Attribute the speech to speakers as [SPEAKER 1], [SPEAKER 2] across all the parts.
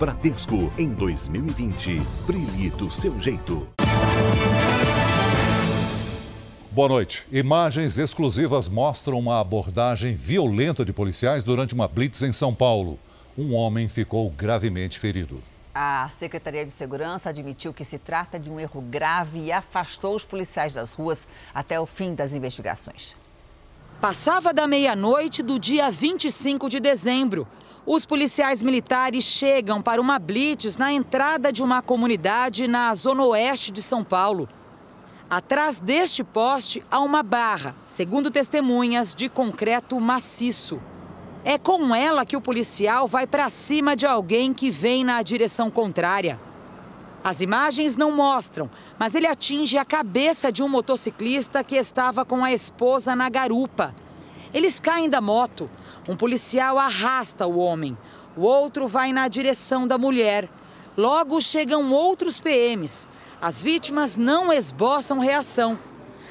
[SPEAKER 1] Bradesco em 2020. Brilhe do seu jeito.
[SPEAKER 2] Boa noite. Imagens exclusivas mostram uma abordagem violenta de policiais durante uma blitz em São Paulo. Um homem ficou gravemente ferido.
[SPEAKER 3] A Secretaria de Segurança admitiu que se trata de um erro grave e afastou os policiais das ruas até o fim das investigações.
[SPEAKER 4] Passava da meia-noite do dia 25 de dezembro. Os policiais militares chegam para uma blitz na entrada de uma comunidade na zona oeste de São Paulo. Atrás deste poste há uma barra, segundo testemunhas, de concreto maciço. É com ela que o policial vai para cima de alguém que vem na direção contrária. As imagens não mostram, mas ele atinge a cabeça de um motociclista que estava com a esposa na garupa. Eles caem da moto. Um policial arrasta o homem. O outro vai na direção da mulher. Logo chegam outros PMs. As vítimas não esboçam reação.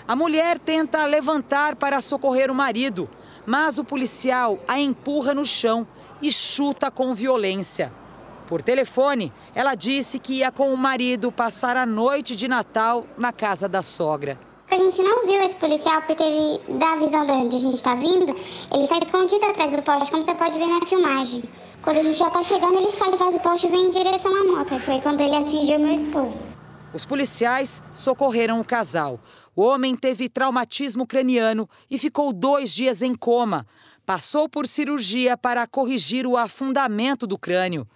[SPEAKER 4] A mulher tenta levantar para socorrer o marido, mas o policial a empurra no chão e chuta com violência. Por telefone, ela disse que ia com o marido passar a noite de Natal na casa da sogra.
[SPEAKER 5] A gente não viu esse policial porque ele, da visão de onde a gente está vindo, ele está escondido atrás do poste, como você pode ver na filmagem. Quando a gente já está chegando, ele sai de trás do poste e vem em direção à moto. Foi quando ele atingiu meu esposo.
[SPEAKER 4] Os policiais socorreram o casal. O homem teve traumatismo craniano e ficou dois dias em coma. Passou por cirurgia para corrigir o afundamento do crânio.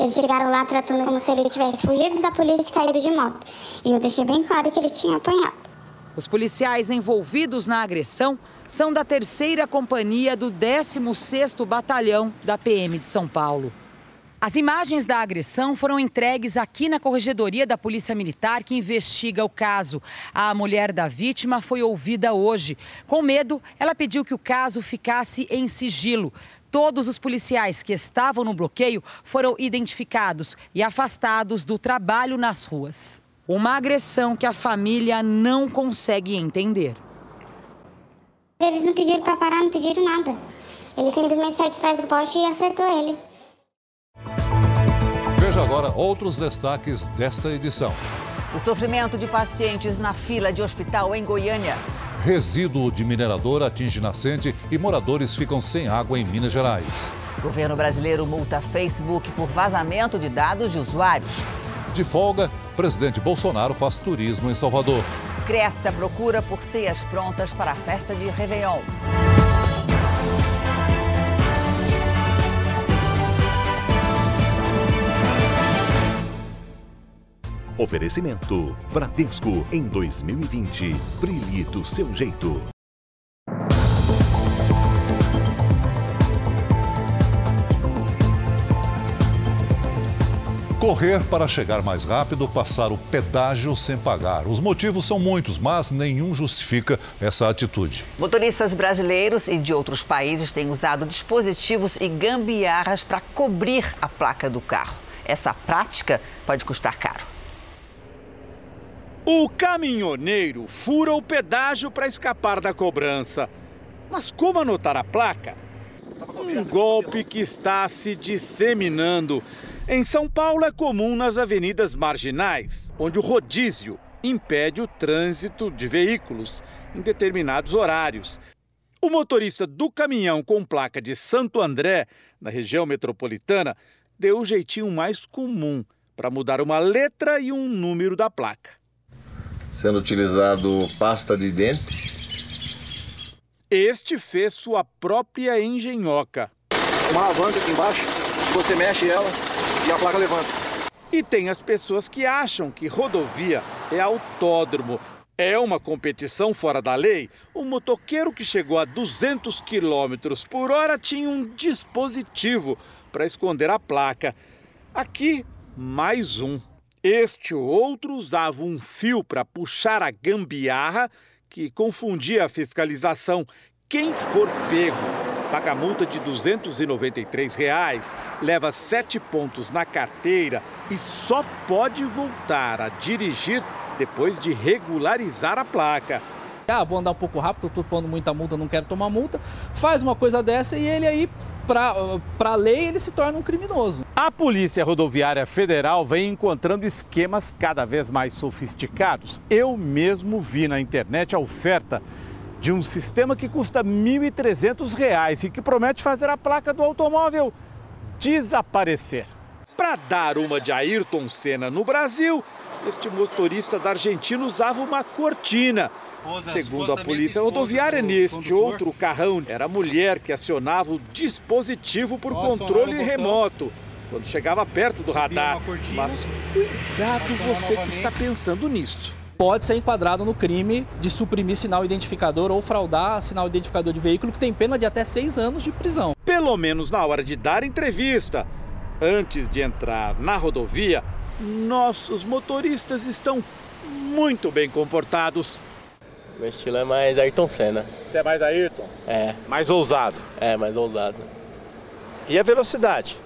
[SPEAKER 5] Eles chegaram lá tratando como se ele tivesse fugido da polícia e caído de moto. E eu deixei bem claro que ele tinha apanhado.
[SPEAKER 4] Os policiais envolvidos na agressão são da terceira companhia do 16º Batalhão da PM de São Paulo. As imagens da agressão foram entregues aqui na Corregedoria da Polícia Militar, que investiga o caso. A mulher da vítima foi ouvida hoje. Com medo, ela pediu que o caso ficasse em sigilo. Todos os policiais que estavam no bloqueio foram identificados e afastados do trabalho nas ruas. Uma agressão que a família não consegue entender.
[SPEAKER 5] Eles não pediram para parar, não pediram nada. Ele simplesmente saiu de trás do poste e acertou ele.
[SPEAKER 2] Veja agora outros destaques desta edição.
[SPEAKER 3] O sofrimento de pacientes na fila de hospital em Goiânia.
[SPEAKER 2] Resíduo de minerador atinge nascente e moradores ficam sem água em Minas Gerais.
[SPEAKER 3] Governo brasileiro multa Facebook por vazamento de dados de usuários.
[SPEAKER 2] De folga, presidente Bolsonaro faz turismo em Salvador.
[SPEAKER 3] Cresce a procura por ceias prontas para a festa de Réveillon.
[SPEAKER 1] Oferecimento Bradesco em 2020. Brilhe do seu jeito.
[SPEAKER 2] Correr para chegar mais rápido, passar o pedágio sem pagar. Os motivos são muitos, mas nenhum justifica essa atitude.
[SPEAKER 3] Motoristas brasileiros e de outros países têm usado dispositivos e gambiarras para cobrir a placa do carro. Essa prática pode custar caro.
[SPEAKER 6] O caminhoneiro fura o pedágio para escapar da cobrança. Mas como anotar a placa? Um golpe que está se disseminando. Em São Paulo é comum nas avenidas marginais, onde o rodízio impede o trânsito de veículos em determinados horários. O motorista do caminhão com placa de Santo André, na região metropolitana, deu o jeitinho mais comum para mudar uma letra e um número da placa.
[SPEAKER 7] Sendo utilizado pasta de dente.
[SPEAKER 6] Este fez sua própria engenhoca.
[SPEAKER 8] Uma alavanca aqui embaixo, você mexe ela e a placa levanta.
[SPEAKER 6] E tem as pessoas que acham que rodovia é autódromo. É uma competição fora da lei? O motoqueiro que chegou a 200 km por hora tinha um dispositivo para esconder a placa. Aqui, mais um. Este outro usava um fio para puxar a gambiarra que confundia a fiscalização. Quem for pego paga multa de 293 reais, leva sete pontos na carteira e só pode voltar a dirigir depois de regularizar a placa.
[SPEAKER 9] Ah, vou andar um pouco rápido, estou pondo muita multa, não quero tomar multa. Faz uma coisa dessa e ele aí para a lei ele se torna um criminoso.
[SPEAKER 6] A Polícia Rodoviária Federal vem encontrando esquemas cada vez mais sofisticados. Eu mesmo vi na internet a oferta de um sistema que custa R$ 1.300 e que promete fazer a placa do automóvel desaparecer. Para dar uma de Ayrton Senna no Brasil, este motorista da Argentina usava uma cortina. Segundo a polícia rodoviária, neste outro carrão, era a mulher que acionava o dispositivo por controle remoto quando chegava perto do radar. Mas cuidado você que está pensando nisso
[SPEAKER 9] pode ser enquadrado no crime de suprimir sinal identificador ou fraudar sinal identificador de veículo, que tem pena de até seis anos de prisão.
[SPEAKER 6] Pelo menos na hora de dar entrevista. Antes de entrar na rodovia, nossos motoristas estão muito bem comportados.
[SPEAKER 10] Meu estilo é mais Ayrton Senna.
[SPEAKER 6] Você é mais Ayrton?
[SPEAKER 10] É.
[SPEAKER 6] Mais ousado?
[SPEAKER 10] É, mais ousado.
[SPEAKER 6] E a velocidade?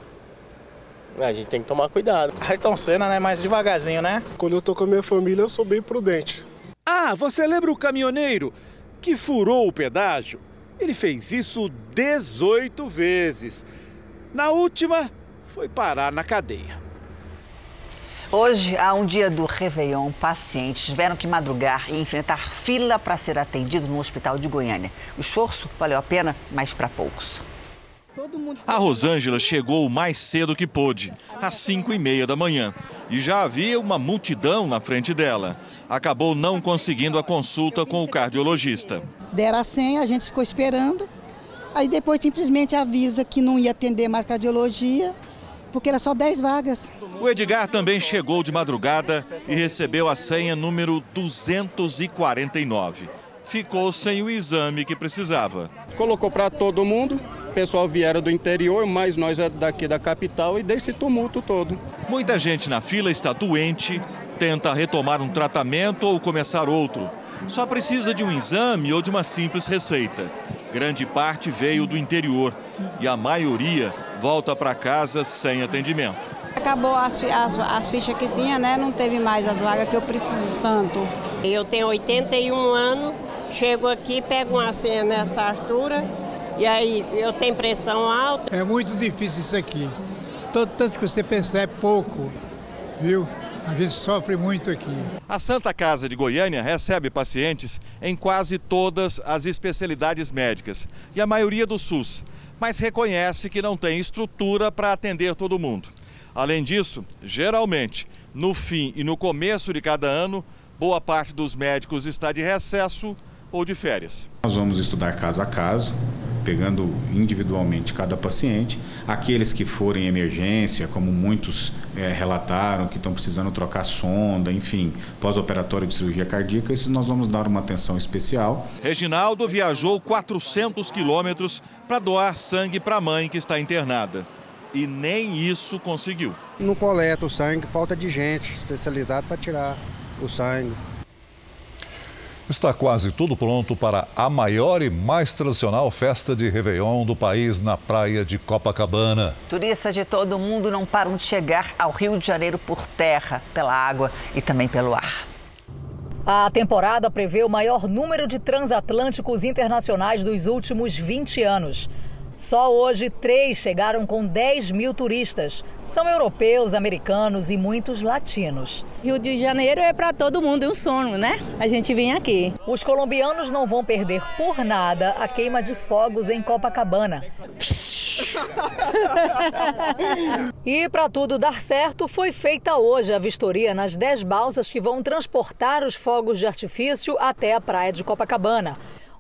[SPEAKER 10] A gente tem que tomar cuidado.
[SPEAKER 11] Ayrton Senna, né? Mais devagarzinho, né?
[SPEAKER 12] Quando eu tô com a minha família, eu sou bem prudente.
[SPEAKER 6] Ah, você lembra o caminhoneiro que furou o pedágio? Ele fez isso 18 vezes. Na última, foi parar na cadeia.
[SPEAKER 3] Hoje, há um dia do Réveillon, pacientes tiveram que madrugar e enfrentar fila para ser atendido no hospital de Goiânia. O esforço valeu a pena, mas para poucos.
[SPEAKER 13] A Rosângela chegou o mais cedo que pôde, às 5 e meia da manhã, e já havia uma multidão na frente dela. Acabou não conseguindo a consulta com o cardiologista.
[SPEAKER 14] Deram a senha, a gente ficou esperando, aí depois simplesmente avisa que não ia atender mais cardiologia, porque era só 10 vagas.
[SPEAKER 13] O Edgar também chegou de madrugada e recebeu a senha número 249. Ficou sem o exame que precisava.
[SPEAKER 15] Colocou para todo mundo, pessoal vieram do interior, mas nós é daqui da capital e desse tumulto todo.
[SPEAKER 13] Muita gente na fila está doente, tenta retomar um tratamento ou começar outro. Só precisa de um exame ou de uma simples receita. Grande parte veio do interior e a maioria volta para casa sem atendimento.
[SPEAKER 16] Acabou as, as, as, fichas que tinha, né? Não teve mais as vagas que eu preciso tanto.
[SPEAKER 17] Eu tenho 81 anos, chego aqui, pego uma senha nessa altura e aí eu tenho pressão alta.
[SPEAKER 18] É muito difícil isso aqui. Todo tanto que você percebe pouco, viu? A gente sofre muito aqui.
[SPEAKER 13] A Santa Casa de Goiânia recebe pacientes em quase todas as especialidades médicas e a maioria do SUS, mas reconhece que não tem estrutura para atender todo mundo. Além disso, geralmente, no fim e no começo de cada ano, boa parte dos médicos está de recesso ou de férias.
[SPEAKER 19] Nós vamos estudar caso a caso, pegando individualmente cada paciente. Aqueles que forem emergência, como muitos é, relataram, que estão precisando trocar sonda, enfim, pós-operatório de cirurgia cardíaca, esses nós vamos dar uma atenção especial.
[SPEAKER 13] Reginaldo viajou 400 quilômetros para doar sangue para a mãe que está internada. E nem isso conseguiu.
[SPEAKER 20] Não coleta o sangue, falta de gente especializada para tirar o sangue.
[SPEAKER 2] Está quase tudo pronto para a maior e mais tradicional festa de Réveillon do país na praia de Copacabana.
[SPEAKER 3] Turistas de todo o mundo não param de chegar ao Rio de Janeiro por terra, pela água e também pelo ar.
[SPEAKER 21] A temporada prevê o maior número de transatlânticos internacionais dos últimos 20 anos. Só hoje, três chegaram com 10 mil turistas. São europeus, americanos e muitos latinos.
[SPEAKER 22] Rio de Janeiro é para todo mundo um sonho, né? A gente vem aqui.
[SPEAKER 21] Os colombianos não vão perder por nada a queima de fogos em Copacabana. e para tudo dar certo, foi feita hoje a vistoria nas 10 balsas que vão transportar os fogos de artifício até a praia de Copacabana.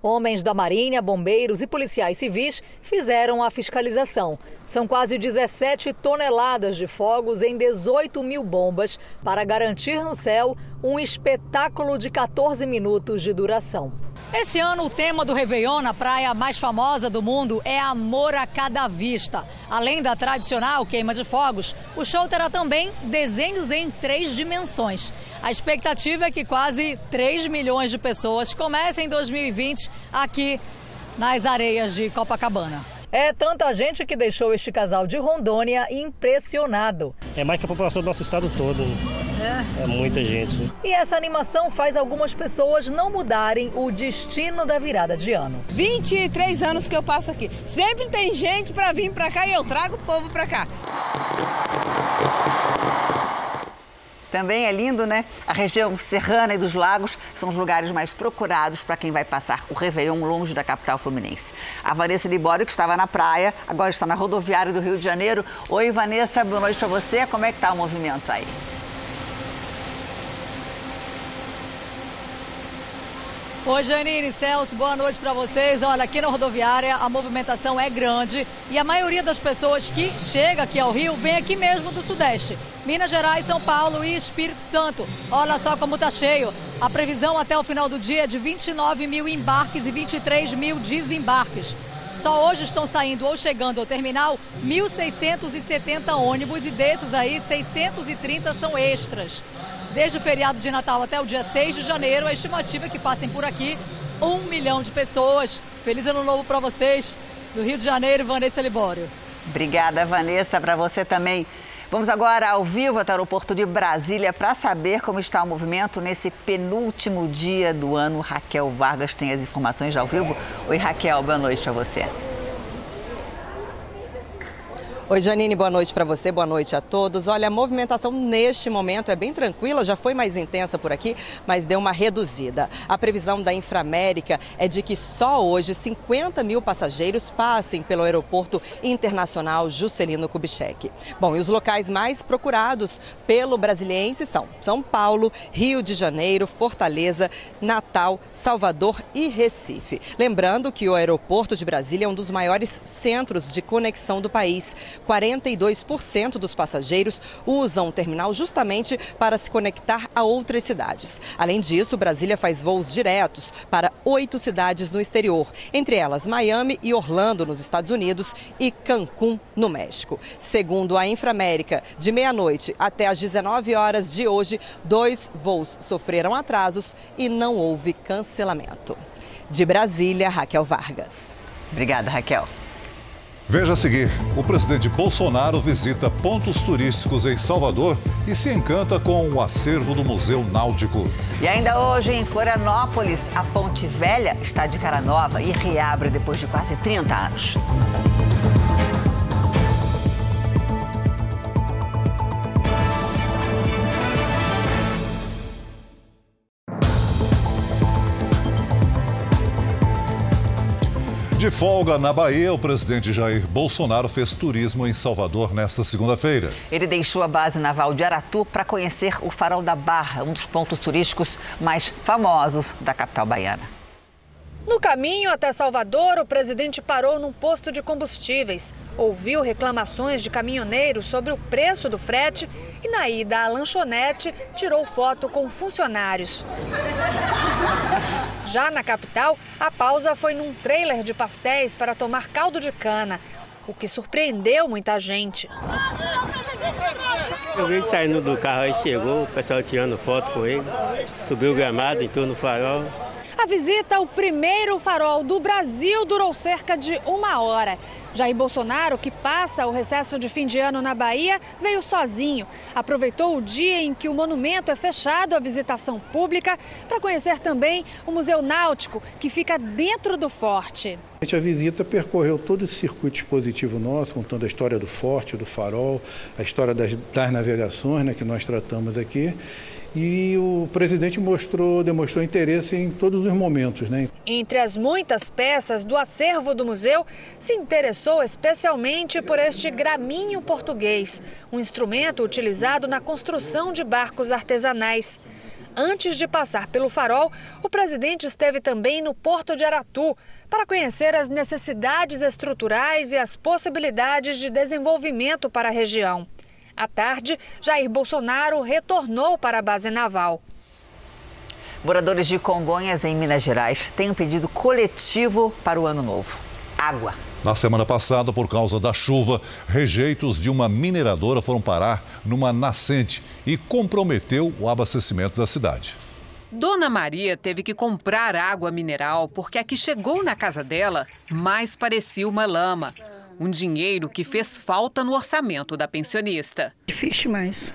[SPEAKER 21] Homens da Marinha, bombeiros e policiais civis fizeram a fiscalização. São quase 17 toneladas de fogos em 18 mil bombas para garantir no céu um espetáculo de 14 minutos de duração. Esse ano, o tema do Réveillon na praia mais famosa do mundo é Amor a Cada Vista. Além da tradicional queima de fogos, o show terá também desenhos em três dimensões. A expectativa é que quase 3 milhões de pessoas comecem 2020 aqui nas areias de Copacabana. É tanta gente que deixou este casal de Rondônia impressionado.
[SPEAKER 23] É mais que a população do nosso estado todo.
[SPEAKER 24] É muita gente.
[SPEAKER 21] E essa animação faz algumas pessoas não mudarem o destino da virada de ano.
[SPEAKER 25] 23 anos que eu passo aqui. Sempre tem gente para vir para cá e eu trago o povo para cá.
[SPEAKER 3] Também é lindo, né? A região serrana e dos lagos são os lugares mais procurados para quem vai passar o Réveillon longe da capital fluminense. A Vanessa Libório, que estava na praia, agora está na rodoviária do Rio de Janeiro. Oi, Vanessa, boa noite para você. Como é que está o movimento aí?
[SPEAKER 21] Oi, Janine, Celso, boa noite para vocês. Olha, aqui na rodoviária a movimentação é grande e a maioria das pessoas que chega aqui ao Rio vem aqui mesmo do Sudeste. Minas Gerais, São Paulo e Espírito Santo. Olha só como tá cheio. A previsão até o final do dia é de 29 mil embarques e 23 mil desembarques. Só hoje estão saindo ou chegando ao terminal 1.670 ônibus e desses aí, 630 são extras. Desde o feriado de Natal até o dia 6 de janeiro, a estimativa é que passem por aqui um milhão de pessoas. Feliz ano novo para vocês, do Rio de Janeiro, Vanessa Libório.
[SPEAKER 3] Obrigada, Vanessa, para você também. Vamos agora ao vivo até o aeroporto de Brasília para saber como está o movimento nesse penúltimo dia do ano. Raquel Vargas tem as informações ao vivo. Oi, Raquel, boa noite para você.
[SPEAKER 23] Oi, Janine, boa noite para você, boa noite a todos. Olha, a movimentação neste momento é bem tranquila, já foi mais intensa por aqui, mas deu uma reduzida. A previsão da Inframérica é de que só hoje 50 mil passageiros passem pelo aeroporto internacional Juscelino Kubitschek. Bom, e os locais mais procurados pelo brasiliense são São Paulo, Rio de Janeiro, Fortaleza, Natal, Salvador e Recife. Lembrando que o aeroporto de Brasília é um dos maiores centros de conexão do país. 42% dos passageiros usam o terminal justamente para se conectar a outras cidades. Além disso, Brasília faz voos diretos para oito cidades no exterior, entre elas Miami e Orlando, nos Estados Unidos, e Cancún, no México. Segundo a Inframérica, de meia-noite até às 19 horas de hoje, dois voos sofreram atrasos e não houve cancelamento. De Brasília, Raquel Vargas.
[SPEAKER 3] Obrigada, Raquel.
[SPEAKER 2] Veja a seguir: o presidente Bolsonaro visita pontos turísticos em Salvador e se encanta com o acervo do Museu Náutico.
[SPEAKER 3] E ainda hoje, em Florianópolis, a Ponte Velha está de cara nova e reabre depois de quase 30 anos.
[SPEAKER 2] De folga na Bahia, o presidente Jair Bolsonaro fez turismo em Salvador nesta segunda-feira.
[SPEAKER 3] Ele deixou a base naval de Aratu para conhecer o Farol da Barra, um dos pontos turísticos mais famosos da capital baiana.
[SPEAKER 21] No caminho até Salvador, o presidente parou num posto de combustíveis, ouviu reclamações de caminhoneiros sobre o preço do frete e, na ida à lanchonete, tirou foto com funcionários. Já na capital, a pausa foi num trailer de pastéis para tomar caldo de cana, o que surpreendeu muita gente.
[SPEAKER 24] Eu vi saindo do carro aí, chegou, o pessoal tirando foto com ele, subiu o gramado, entrou no farol.
[SPEAKER 21] A visita ao primeiro farol do Brasil durou cerca de uma hora. Jair Bolsonaro, que passa o recesso de fim de ano na Bahia, veio sozinho. Aproveitou o dia em que o monumento é fechado à visitação pública para conhecer também o Museu Náutico, que fica dentro do forte.
[SPEAKER 26] A visita percorreu todo esse circuito expositivo nosso, contando a história do forte, do farol, a história das, das navegações né, que nós tratamos aqui e o presidente mostrou, demonstrou interesse em todos os momentos. Né?
[SPEAKER 21] Entre as muitas peças do acervo do museu, se interessou especialmente por este graminho português, um instrumento utilizado na construção de barcos artesanais. Antes de passar pelo farol, o presidente esteve também no Porto de Aratu para conhecer as necessidades estruturais e as possibilidades de desenvolvimento para a região. À tarde, Jair Bolsonaro retornou para a base naval.
[SPEAKER 3] Moradores de Congonhas, em Minas Gerais, têm um pedido coletivo para o ano novo: água.
[SPEAKER 2] Na semana passada, por causa da chuva, rejeitos de uma mineradora foram parar numa nascente e comprometeu o abastecimento da cidade.
[SPEAKER 27] Dona Maria teve que comprar água mineral porque a que chegou na casa dela mais parecia uma lama. Um dinheiro que fez falta no orçamento da pensionista.
[SPEAKER 18] Difícil mais.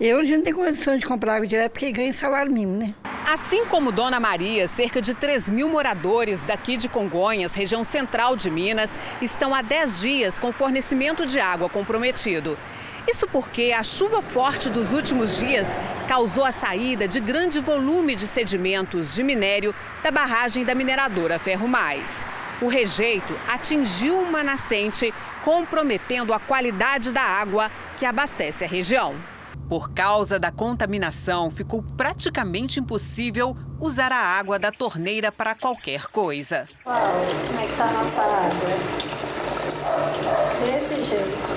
[SPEAKER 18] Eu já não tenho condição de comprar água direto porque ganho salário mínimo, né?
[SPEAKER 27] Assim como Dona Maria, cerca de 3 mil moradores daqui de Congonhas, região central de Minas, estão há 10 dias com fornecimento de água comprometido. Isso porque a chuva forte dos últimos dias causou a saída de grande volume de sedimentos de minério da barragem da mineradora Ferro Mais. O rejeito atingiu uma nascente, comprometendo a qualidade da água que abastece a região. Por causa da contaminação, ficou praticamente impossível usar a água da torneira para qualquer coisa.
[SPEAKER 28] Uau, como é que tá a nossa água? Desse jeito.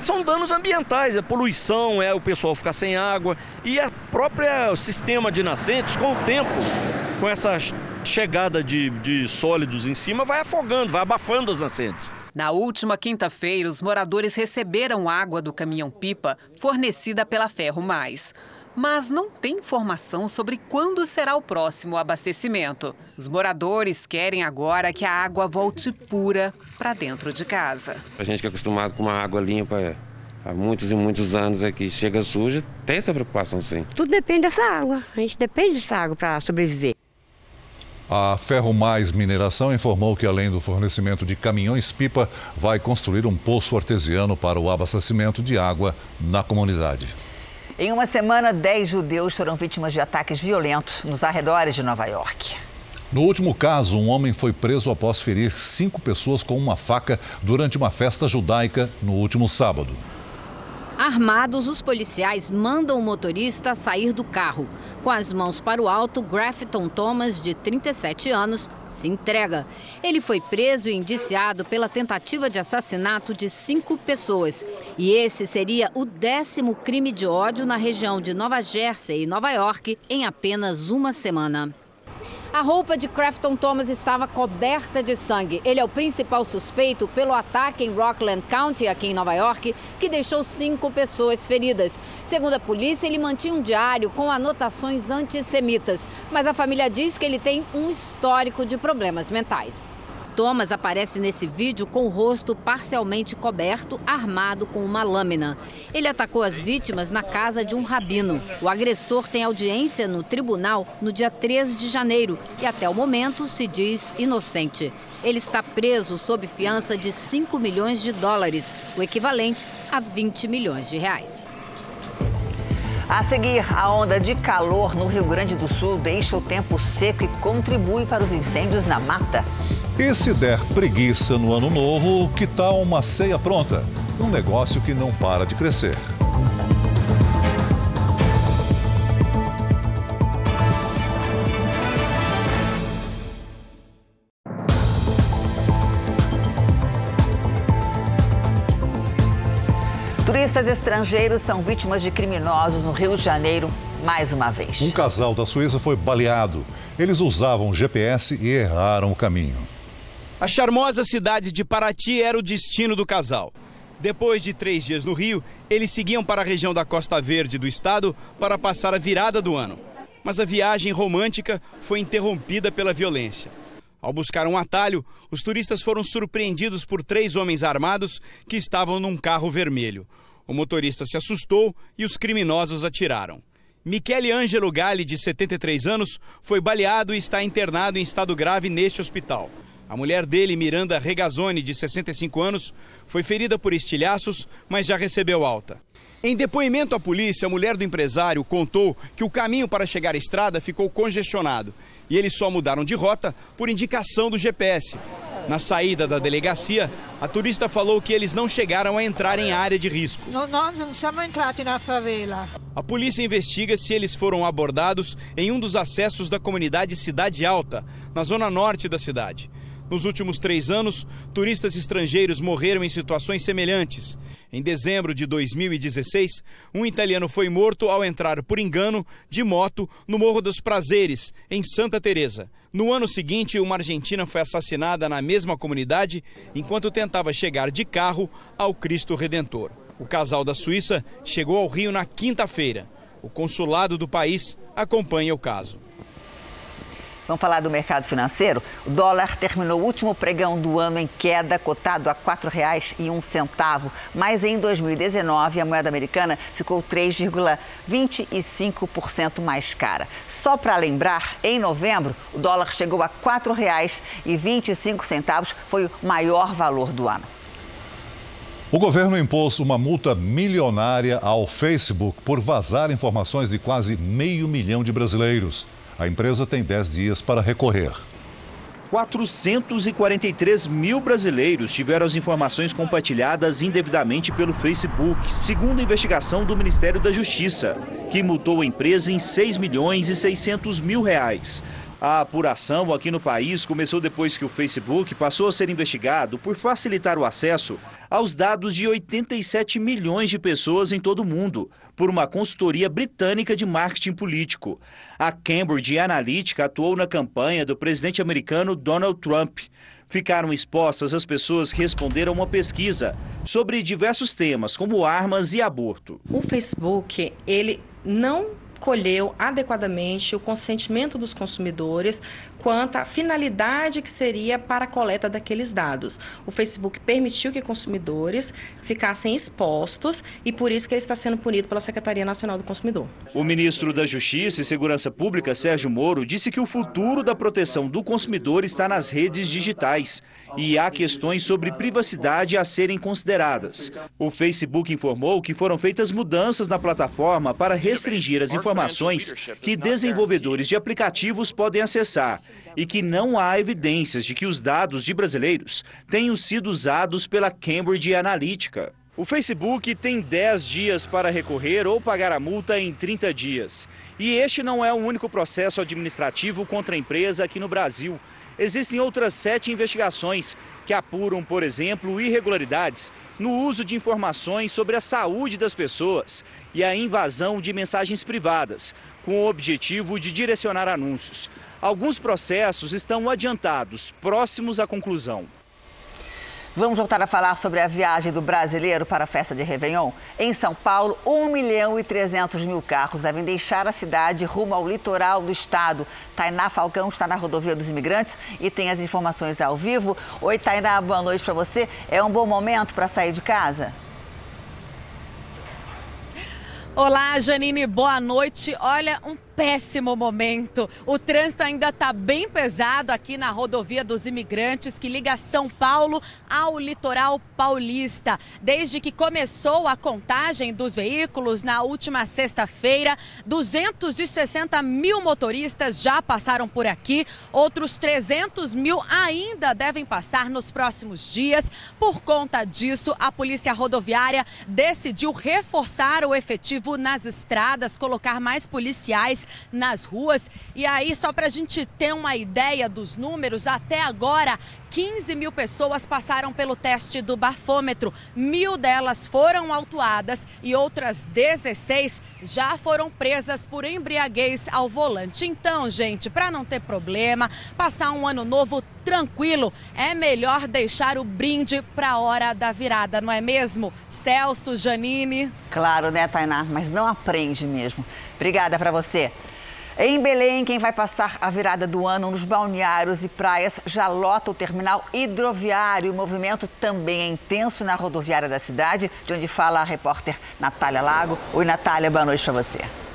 [SPEAKER 29] São danos ambientais, é poluição, é o pessoal ficar sem água e a própria sistema de nascentes, com o tempo, com essa chegada de, de sólidos em cima, vai afogando, vai abafando as nascentes.
[SPEAKER 27] Na última quinta-feira, os moradores receberam água do caminhão-pipa fornecida pela Ferro Mais. Mas não tem informação sobre quando será o próximo abastecimento. Os moradores querem agora que a água volte pura para dentro de casa.
[SPEAKER 30] A gente que é acostumado com uma água limpa há muitos e muitos anos aqui, chega suja, tem essa preocupação sim.
[SPEAKER 14] Tudo depende dessa água. A gente depende dessa água para sobreviver.
[SPEAKER 2] A Ferro Mais Mineração informou que, além do fornecimento de caminhões-pipa, vai construir um poço artesiano para o abastecimento de água na comunidade.
[SPEAKER 3] Em uma semana, 10 judeus foram vítimas de ataques violentos nos arredores de Nova York.
[SPEAKER 2] No último caso, um homem foi preso após ferir cinco pessoas com uma faca durante uma festa judaica no último sábado.
[SPEAKER 31] Armados, os policiais mandam o motorista sair do carro. Com as mãos para o alto, Grafton Thomas, de 37 anos, se entrega. Ele foi preso e indiciado pela tentativa de assassinato de cinco pessoas. E esse seria o décimo crime de ódio na região de Nova Jersey e Nova York em apenas uma semana. A roupa de Crafton Thomas estava coberta de sangue. Ele é o principal suspeito pelo ataque em Rockland County, aqui em Nova York, que deixou cinco pessoas feridas. Segundo a polícia, ele mantinha um diário com anotações antissemitas, mas a família diz que ele tem um histórico de problemas mentais. Thomas aparece nesse vídeo com o rosto parcialmente coberto, armado com uma lâmina. Ele atacou as vítimas na casa de um rabino. O agressor tem audiência no tribunal no dia 13 de janeiro e até o momento se diz inocente. Ele está preso sob fiança de 5 milhões de dólares, o equivalente a 20 milhões de reais.
[SPEAKER 3] A seguir, a onda de calor no Rio Grande do Sul deixa o tempo seco e contribui para os incêndios na mata.
[SPEAKER 2] E se der preguiça no ano novo, que tal uma ceia pronta? Um negócio que não para de crescer.
[SPEAKER 3] Turistas estrangeiros são vítimas de criminosos no Rio de Janeiro mais uma vez.
[SPEAKER 2] Um casal da Suíça foi baleado. Eles usavam GPS e erraram o caminho.
[SPEAKER 32] A charmosa cidade de Paraty era o destino do casal. Depois de três dias no Rio, eles seguiam para a região da Costa Verde do estado para passar a virada do ano. Mas a viagem romântica foi interrompida pela violência. Ao buscar um atalho, os turistas foram surpreendidos por três homens armados que estavam num carro vermelho. O motorista se assustou e os criminosos atiraram. Michele Ângelo Galli, de 73 anos, foi baleado e está internado em estado grave neste hospital. A mulher dele, Miranda Regazzoni, de 65 anos, foi ferida por estilhaços, mas já recebeu alta. Em depoimento à polícia, a mulher do empresário contou que o caminho para chegar à estrada ficou congestionado e eles só mudaram de rota por indicação do GPS. Na saída da delegacia, a turista falou que eles não chegaram a entrar em área de risco.
[SPEAKER 33] Não, nós não estamos entrando na favela.
[SPEAKER 32] A polícia investiga se eles foram abordados em um dos acessos da comunidade Cidade Alta, na zona norte da cidade. Nos últimos três anos, turistas estrangeiros morreram em situações semelhantes. Em dezembro de 2016, um italiano foi morto ao entrar por engano de moto no Morro dos Prazeres, em Santa Teresa. No ano seguinte, uma argentina foi assassinada na mesma comunidade enquanto tentava chegar de carro ao Cristo Redentor. O casal da Suíça chegou ao Rio na quinta-feira. O consulado do país acompanha o caso.
[SPEAKER 3] Vamos falar do mercado financeiro? O dólar terminou o último pregão do ano em queda, cotado a R$ 4,01. Mas em 2019, a moeda americana ficou 3,25% mais cara. Só para lembrar, em novembro, o dólar chegou a R$ 4,25, foi o maior valor do ano.
[SPEAKER 2] O governo impôs uma multa milionária ao Facebook por vazar informações de quase meio milhão de brasileiros. A empresa tem 10 dias para recorrer.
[SPEAKER 34] 443 mil brasileiros tiveram as informações compartilhadas indevidamente pelo Facebook, segundo a investigação do Ministério da Justiça, que multou a empresa em 6 milhões e 600 mil reais. A apuração aqui no país começou depois que o Facebook passou a ser investigado por facilitar o acesso aos dados de 87 milhões de pessoas em todo o mundo, por uma consultoria britânica de marketing político. A Cambridge Analytica atuou na campanha do presidente americano Donald Trump. Ficaram expostas as pessoas que responderam a uma pesquisa sobre diversos temas, como armas e aborto.
[SPEAKER 35] O Facebook, ele não colheu adequadamente o consentimento dos consumidores quanto à finalidade que seria para a coleta daqueles dados. O Facebook permitiu que consumidores ficassem expostos e por isso que ele está sendo punido pela Secretaria Nacional do Consumidor.
[SPEAKER 34] O ministro da Justiça e Segurança Pública, Sérgio Moro, disse que o futuro da proteção do consumidor está nas redes digitais e há questões sobre privacidade a serem consideradas. O Facebook informou que foram feitas mudanças na plataforma para restringir as informações que desenvolvedores de aplicativos podem acessar e que não há evidências de que os dados de brasileiros tenham sido usados pela Cambridge Analytica. O Facebook tem 10 dias para recorrer ou pagar a multa em 30 dias. E este não é o único processo administrativo contra a empresa aqui no Brasil. Existem outras sete investigações que apuram, por exemplo, irregularidades no uso de informações sobre a saúde das pessoas e a invasão de mensagens privadas, com o objetivo de direcionar anúncios. Alguns processos estão adiantados, próximos à conclusão.
[SPEAKER 3] Vamos voltar a falar sobre a viagem do brasileiro para a festa de Réveillon? Em São Paulo, 1 milhão e 300 mil carros devem deixar a cidade rumo ao litoral do estado. Tainá Falcão está na rodovia dos imigrantes e tem as informações ao vivo. Oi, Tainá, boa noite para você. É um bom momento para sair de casa?
[SPEAKER 4] Olá, Janine, boa noite. Olha, um péssimo momento. O trânsito ainda está bem pesado aqui na rodovia dos imigrantes que liga São Paulo ao litoral paulista. Desde que começou a contagem dos veículos na última sexta-feira, 260 mil motoristas já passaram por aqui, outros 300 mil ainda devem passar nos próximos dias. Por conta disso, a Polícia Rodoviária decidiu reforçar o efetivo nas estradas, colocar mais policiais nas ruas. E aí, só para a gente ter uma ideia dos números, até agora 15 mil pessoas passaram pelo teste do bafômetro. Mil delas foram autuadas e outras 16 já foram presas por embriaguez ao volante. Então, gente, para não ter problema, passar um ano novo tranquilo, é melhor deixar o brinde para a hora da virada, não é mesmo? Celso, Janine.
[SPEAKER 3] Claro, né, Tainá? Mas não aprende mesmo. Obrigada para você. Em Belém, quem vai passar a virada do ano nos balneários e praias já lota o terminal hidroviário. O movimento também é intenso na rodoviária da cidade, de onde fala a repórter Natália Lago. Oi, Natália, boa noite para você.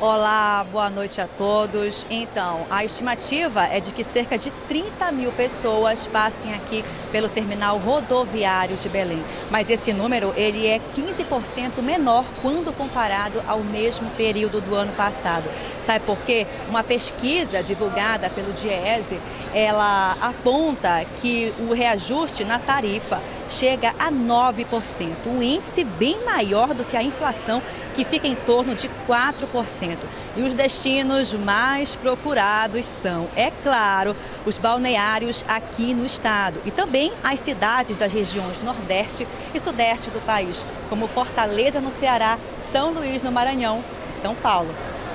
[SPEAKER 36] Olá, boa noite a todos. Então, a estimativa é de que cerca de 30 mil pessoas passem aqui pelo terminal rodoviário de Belém. Mas esse número ele é 15% menor quando comparado ao mesmo período do ano passado. Sabe por quê? Uma pesquisa divulgada pelo DIESE, ela aponta que o reajuste na tarifa chega a 9%, um índice bem maior do que a inflação que fica em torno de 4%. E os destinos mais procurados são, é claro, os balneários aqui no estado e também as cidades das regiões Nordeste e Sudeste do país, como Fortaleza no Ceará, São Luís no Maranhão e São Paulo.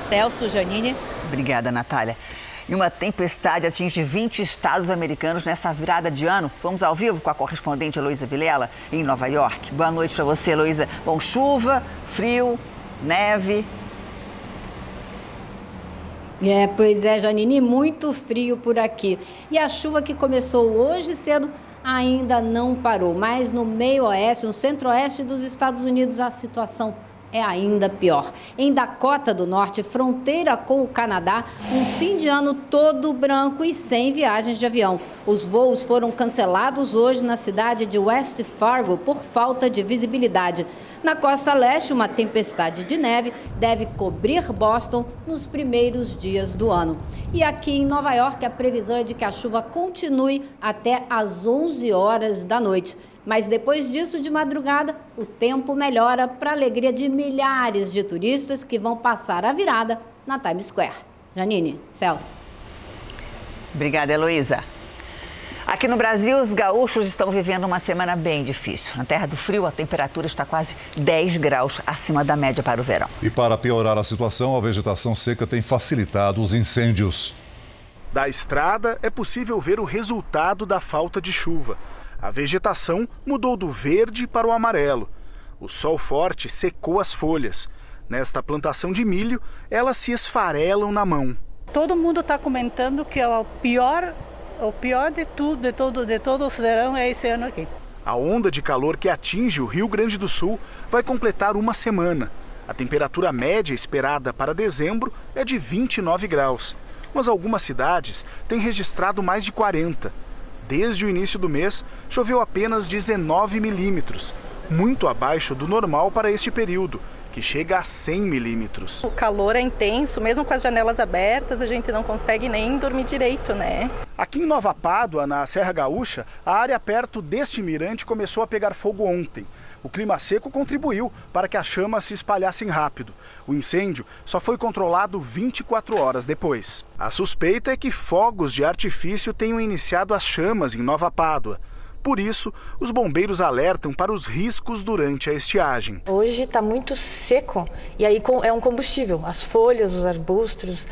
[SPEAKER 36] Celso Janine.
[SPEAKER 3] Obrigada, Natália. E uma tempestade atinge 20 estados americanos nessa virada de ano. Vamos ao vivo com a correspondente Heloísa Vilela, em Nova York. Boa noite para você, Heloísa. Bom, chuva, frio, neve.
[SPEAKER 31] É, pois é, Janine, muito frio por aqui. E a chuva que começou hoje cedo ainda não parou. Mas no meio oeste, no centro-oeste dos Estados Unidos, a situação é ainda pior. Em Dakota do Norte, fronteira com o Canadá, um fim de ano todo branco e sem viagens de avião. Os voos foram cancelados hoje na cidade de West Fargo por falta de visibilidade. Na costa leste, uma tempestade de neve deve cobrir Boston nos primeiros dias do ano. E aqui em Nova York, a previsão é de que a chuva continue até às 11 horas da noite. Mas depois disso, de madrugada, o tempo melhora para a alegria de milhares de turistas que vão passar a virada na Times Square. Janine, Celso.
[SPEAKER 3] Obrigada, Heloísa. Aqui no Brasil, os gaúchos estão vivendo uma semana bem difícil. Na Terra do Frio, a temperatura está quase 10 graus acima da média para o verão.
[SPEAKER 2] E para piorar a situação, a vegetação seca tem facilitado os incêndios.
[SPEAKER 37] Da estrada, é possível ver o resultado da falta de chuva. A vegetação mudou do verde para o amarelo. O sol forte secou as folhas. Nesta plantação de milho, elas se esfarelam na mão.
[SPEAKER 38] Todo mundo está comentando que é o pior, o pior de tudo, de todo, de todo o verão é esse ano aqui.
[SPEAKER 37] A onda de calor que atinge o Rio Grande do Sul vai completar uma semana. A temperatura média esperada para dezembro é de 29 graus, mas algumas cidades têm registrado mais de 40. Desde o início do mês, choveu apenas 19 milímetros, muito abaixo do normal para este período, que chega a 100 milímetros.
[SPEAKER 39] O calor é intenso, mesmo com as janelas abertas, a gente não consegue nem dormir direito, né?
[SPEAKER 37] Aqui em Nova Pádua, na Serra Gaúcha, a área perto deste mirante começou a pegar fogo ontem. O clima seco contribuiu para que as chamas se espalhassem rápido. O incêndio só foi controlado 24 horas depois. A suspeita é que fogos de artifício tenham iniciado as chamas em Nova Pádua. Por isso, os bombeiros alertam para os riscos durante a estiagem.
[SPEAKER 40] Hoje está muito seco e aí é um combustível. As folhas, os arbustos,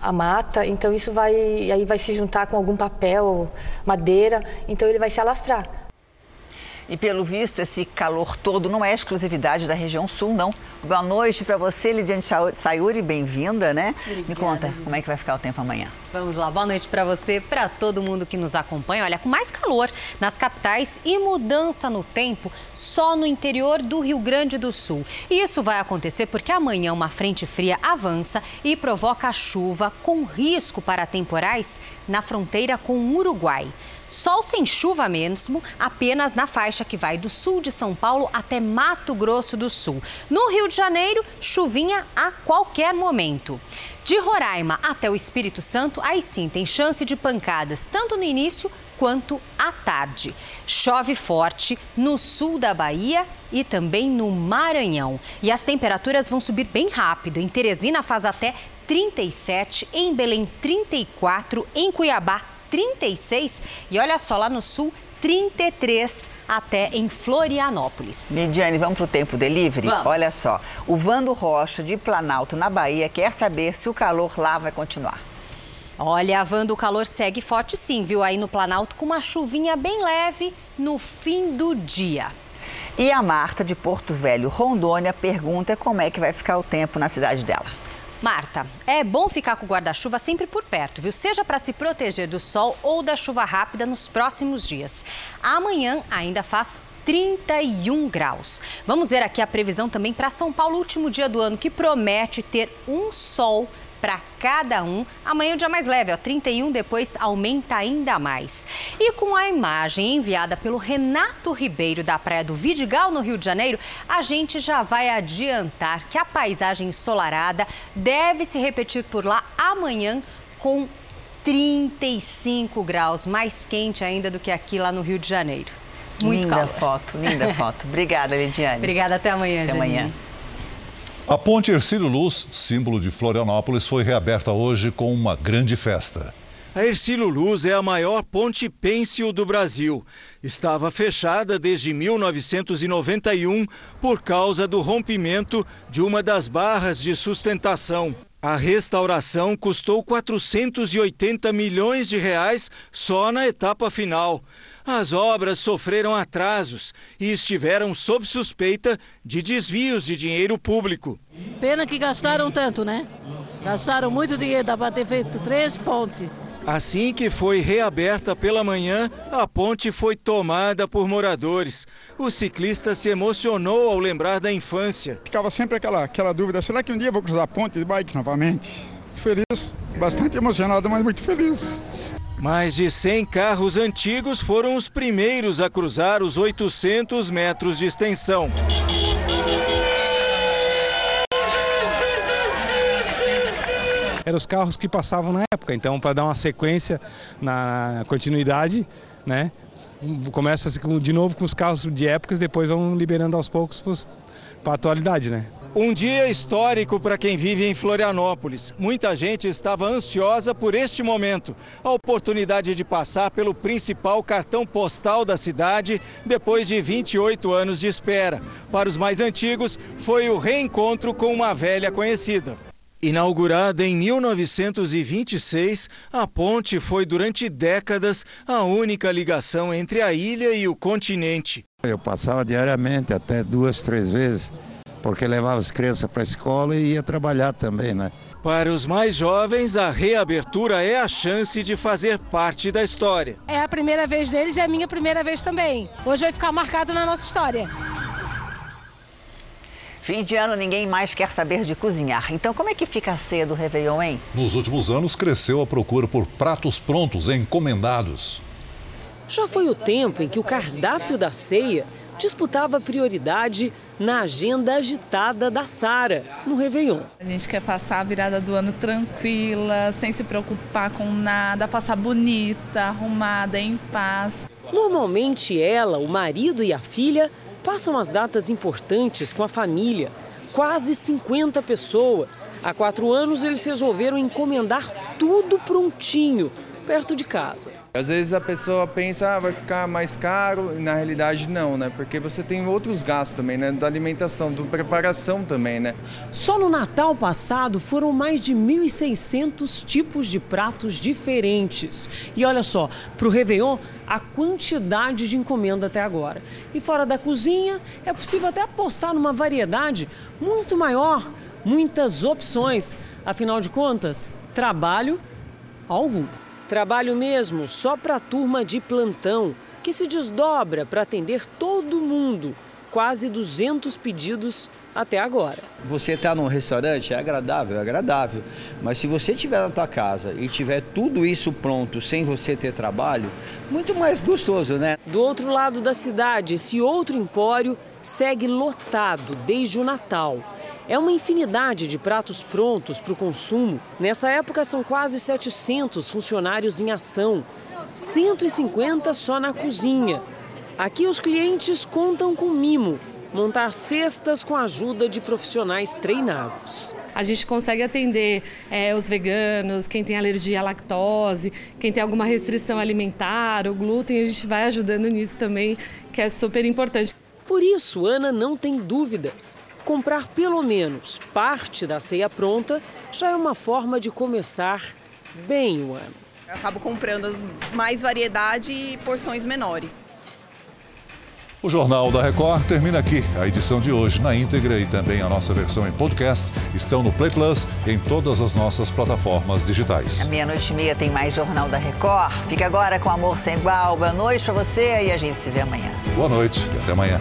[SPEAKER 40] a mata, então isso vai, aí vai se juntar com algum papel, madeira, então ele vai se alastrar.
[SPEAKER 3] E pelo visto, esse calor todo não é exclusividade da região sul, não. Boa noite para você, Lidiane Sayuri, bem-vinda, né? Obrigada, Me conta, gente. como é que vai ficar o tempo amanhã?
[SPEAKER 41] Vamos lá, boa noite para você, para todo mundo que nos acompanha. Olha, com mais calor nas capitais e mudança no tempo só no interior do Rio Grande do Sul. E isso vai acontecer porque amanhã uma frente fria avança e provoca chuva com risco para temporais na fronteira com o Uruguai. Sol sem chuva mesmo, apenas na faixa que vai do sul de São Paulo até Mato Grosso do Sul. No Rio de Janeiro, chuvinha a qualquer momento. De Roraima até o Espírito Santo, aí sim tem chance de pancadas, tanto no início quanto à tarde. Chove forte no sul da Bahia e também no Maranhão. E as temperaturas vão subir bem rápido. Em Teresina faz até 37, em Belém 34, em Cuiabá 36 e olha só, lá no sul, 33 até em Florianópolis.
[SPEAKER 3] Lidiane, vamos para o tempo delivery?
[SPEAKER 41] Vamos.
[SPEAKER 3] Olha só, o Vando Rocha, de Planalto, na Bahia, quer saber se o calor lá vai continuar.
[SPEAKER 41] Olha, Vando, o calor segue forte sim, viu? Aí no Planalto, com uma chuvinha bem leve no fim do dia.
[SPEAKER 3] E a Marta, de Porto Velho, Rondônia, pergunta como é que vai ficar o tempo na cidade dela.
[SPEAKER 41] Marta, é bom ficar com o guarda-chuva sempre por perto, viu? Seja para se proteger do sol ou da chuva rápida nos próximos dias. Amanhã ainda faz 31 graus. Vamos ver aqui a previsão também para São Paulo, último dia do ano, que promete ter um sol para cada um. Amanhã é o dia mais leve, ó, 31, depois aumenta ainda mais. E com a imagem enviada pelo Renato Ribeiro da Praia do Vidigal, no Rio de Janeiro, a gente já vai adiantar que a paisagem ensolarada deve se repetir por lá amanhã com 35 graus, mais quente ainda do que aqui lá no Rio de Janeiro. Muito
[SPEAKER 3] linda
[SPEAKER 41] calor.
[SPEAKER 3] foto, linda foto. Obrigada, Lidiane.
[SPEAKER 41] Obrigada, até amanhã,
[SPEAKER 3] Até
[SPEAKER 41] Janine.
[SPEAKER 3] amanhã.
[SPEAKER 2] A Ponte Ercílio Luz, símbolo de Florianópolis, foi reaberta hoje com uma grande festa.
[SPEAKER 32] A Ercílio Luz é a maior ponte pêncil do Brasil. Estava fechada desde 1991 por causa do rompimento de uma das barras de sustentação. A restauração custou 480 milhões de reais só na etapa final. as obras sofreram atrasos e estiveram sob suspeita de desvios de dinheiro público.
[SPEAKER 42] Pena que gastaram tanto, né? Gastaram muito dinheiro, dá para ter feito três pontes.
[SPEAKER 32] Assim que foi reaberta pela manhã, a ponte foi tomada por moradores. O ciclista se emocionou ao lembrar da infância.
[SPEAKER 43] Ficava sempre aquela, aquela dúvida: será que um dia vou cruzar a ponte de bike novamente? Feliz, bastante emocionado, mas muito feliz.
[SPEAKER 32] Mais de 100 carros antigos foram os primeiros a cruzar os 800 metros de extensão.
[SPEAKER 44] Eram os carros que passavam na época. Então, para dar uma sequência na continuidade, né? Começa de novo com os carros de épocas, depois vão liberando aos poucos para a atualidade, né?
[SPEAKER 32] Um dia histórico para quem vive em Florianópolis. Muita gente estava ansiosa por este momento. A oportunidade de passar pelo principal cartão postal da cidade depois de 28 anos de espera. Para os mais antigos, foi o reencontro com uma velha conhecida. Inaugurada em 1926, a ponte foi durante décadas a única ligação entre a ilha e o continente.
[SPEAKER 45] Eu passava diariamente, até duas, três vezes, porque levava as crianças para a escola e ia trabalhar também, né?
[SPEAKER 32] Para os mais jovens, a reabertura é a chance de fazer parte da história.
[SPEAKER 46] É a primeira vez deles e a minha primeira vez também. Hoje vai ficar marcado na nossa história.
[SPEAKER 3] Fim de ano, ninguém mais quer saber de cozinhar. Então, como é que fica a ceia do Réveillon, hein?
[SPEAKER 2] Nos últimos anos, cresceu a procura por pratos prontos encomendados.
[SPEAKER 47] Já foi o tempo em que o cardápio da ceia disputava prioridade na agenda agitada da Sara no Réveillon.
[SPEAKER 48] A gente quer passar a virada do ano tranquila, sem se preocupar com nada, passar bonita, arrumada, em paz.
[SPEAKER 47] Normalmente ela, o marido e a filha passam as datas importantes com a família. Quase 50 pessoas. Há quatro anos eles resolveram encomendar tudo prontinho, perto de casa.
[SPEAKER 49] Às vezes a pessoa pensa, ah, vai ficar mais caro, e na realidade não, né? Porque você tem outros gastos também, né? Da alimentação, da preparação também, né?
[SPEAKER 47] Só no Natal passado foram mais de 1.600 tipos de pratos diferentes. E olha só, para o Réveillon, a quantidade de encomenda até agora. E fora da cozinha, é possível até apostar numa variedade muito maior, muitas opções. Afinal de contas, trabalho algum. Trabalho mesmo só para a turma de plantão, que se desdobra para atender todo mundo. Quase 200 pedidos até agora.
[SPEAKER 30] Você está num restaurante é agradável, é agradável. Mas se você estiver na tua casa e tiver tudo isso pronto sem você ter trabalho, muito mais gostoso, né?
[SPEAKER 47] Do outro lado da cidade, esse outro empório segue lotado desde o Natal. É uma infinidade de pratos prontos para o consumo. Nessa época, são quase 700 funcionários em ação, 150 só na cozinha. Aqui, os clientes contam com mimo montar cestas com a ajuda de profissionais treinados.
[SPEAKER 48] A gente consegue atender é, os veganos, quem tem alergia à lactose, quem tem alguma restrição alimentar, o glúten, a gente vai ajudando nisso também, que é super importante.
[SPEAKER 47] Por isso, Ana não tem dúvidas. Comprar pelo menos parte da ceia pronta já é uma forma de começar bem o ano.
[SPEAKER 50] Eu acabo comprando mais variedade e porções menores.
[SPEAKER 2] O Jornal da Record termina aqui. A edição de hoje na íntegra e também a nossa versão em podcast estão no Play Plus e em todas as nossas plataformas digitais.
[SPEAKER 3] À meia-noite e meia tem mais Jornal da Record. Fica agora com Amor Sem Igual. Boa noite para você e a gente se vê amanhã.
[SPEAKER 2] Boa noite e até amanhã.